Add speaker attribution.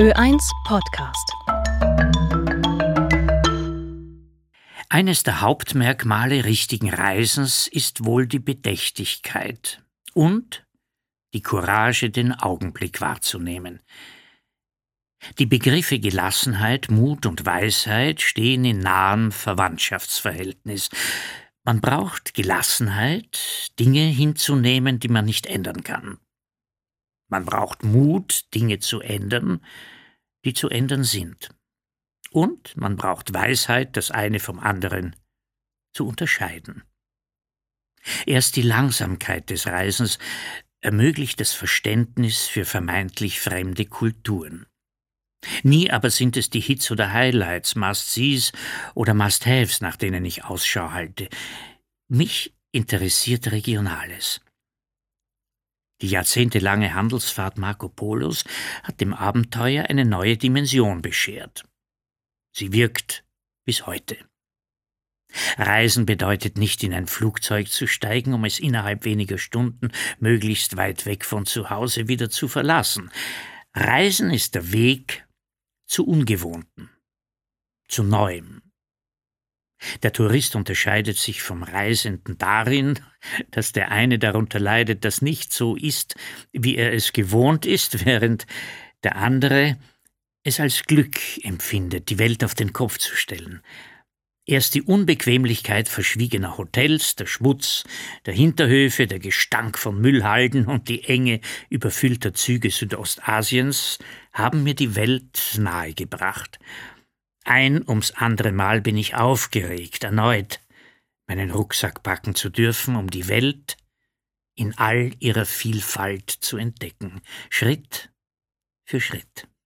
Speaker 1: Ö1 Podcast.
Speaker 2: Eines der Hauptmerkmale richtigen Reisens ist wohl die Bedächtigkeit und die Courage, den Augenblick wahrzunehmen. Die Begriffe Gelassenheit, Mut und Weisheit stehen in nahem Verwandtschaftsverhältnis. Man braucht Gelassenheit, Dinge hinzunehmen, die man nicht ändern kann. Man braucht Mut, Dinge zu ändern, die zu ändern sind. Und man braucht Weisheit, das eine vom anderen zu unterscheiden. Erst die Langsamkeit des Reisens ermöglicht das Verständnis für vermeintlich fremde Kulturen. Nie aber sind es die Hits oder Highlights, Must-Sees oder Must-Haves, nach denen ich Ausschau halte. Mich interessiert Regionales. Die jahrzehntelange Handelsfahrt Marco Polos hat dem Abenteuer eine neue Dimension beschert. Sie wirkt bis heute. Reisen bedeutet nicht in ein Flugzeug zu steigen, um es innerhalb weniger Stunden möglichst weit weg von zu Hause wieder zu verlassen. Reisen ist der Weg zu Ungewohnten, zu Neuem. Der Tourist unterscheidet sich vom Reisenden darin, dass der eine darunter leidet, dass nicht so ist, wie er es gewohnt ist, während der andere es als Glück empfindet, die Welt auf den Kopf zu stellen. Erst die Unbequemlichkeit verschwiegener Hotels, der Schmutz der Hinterhöfe, der Gestank von Müllhalden und die Enge überfüllter Züge Südostasiens haben mir die Welt nahegebracht. Ein ums andere Mal bin ich aufgeregt, erneut meinen Rucksack packen zu dürfen, um die Welt in all ihrer Vielfalt zu entdecken, Schritt für Schritt.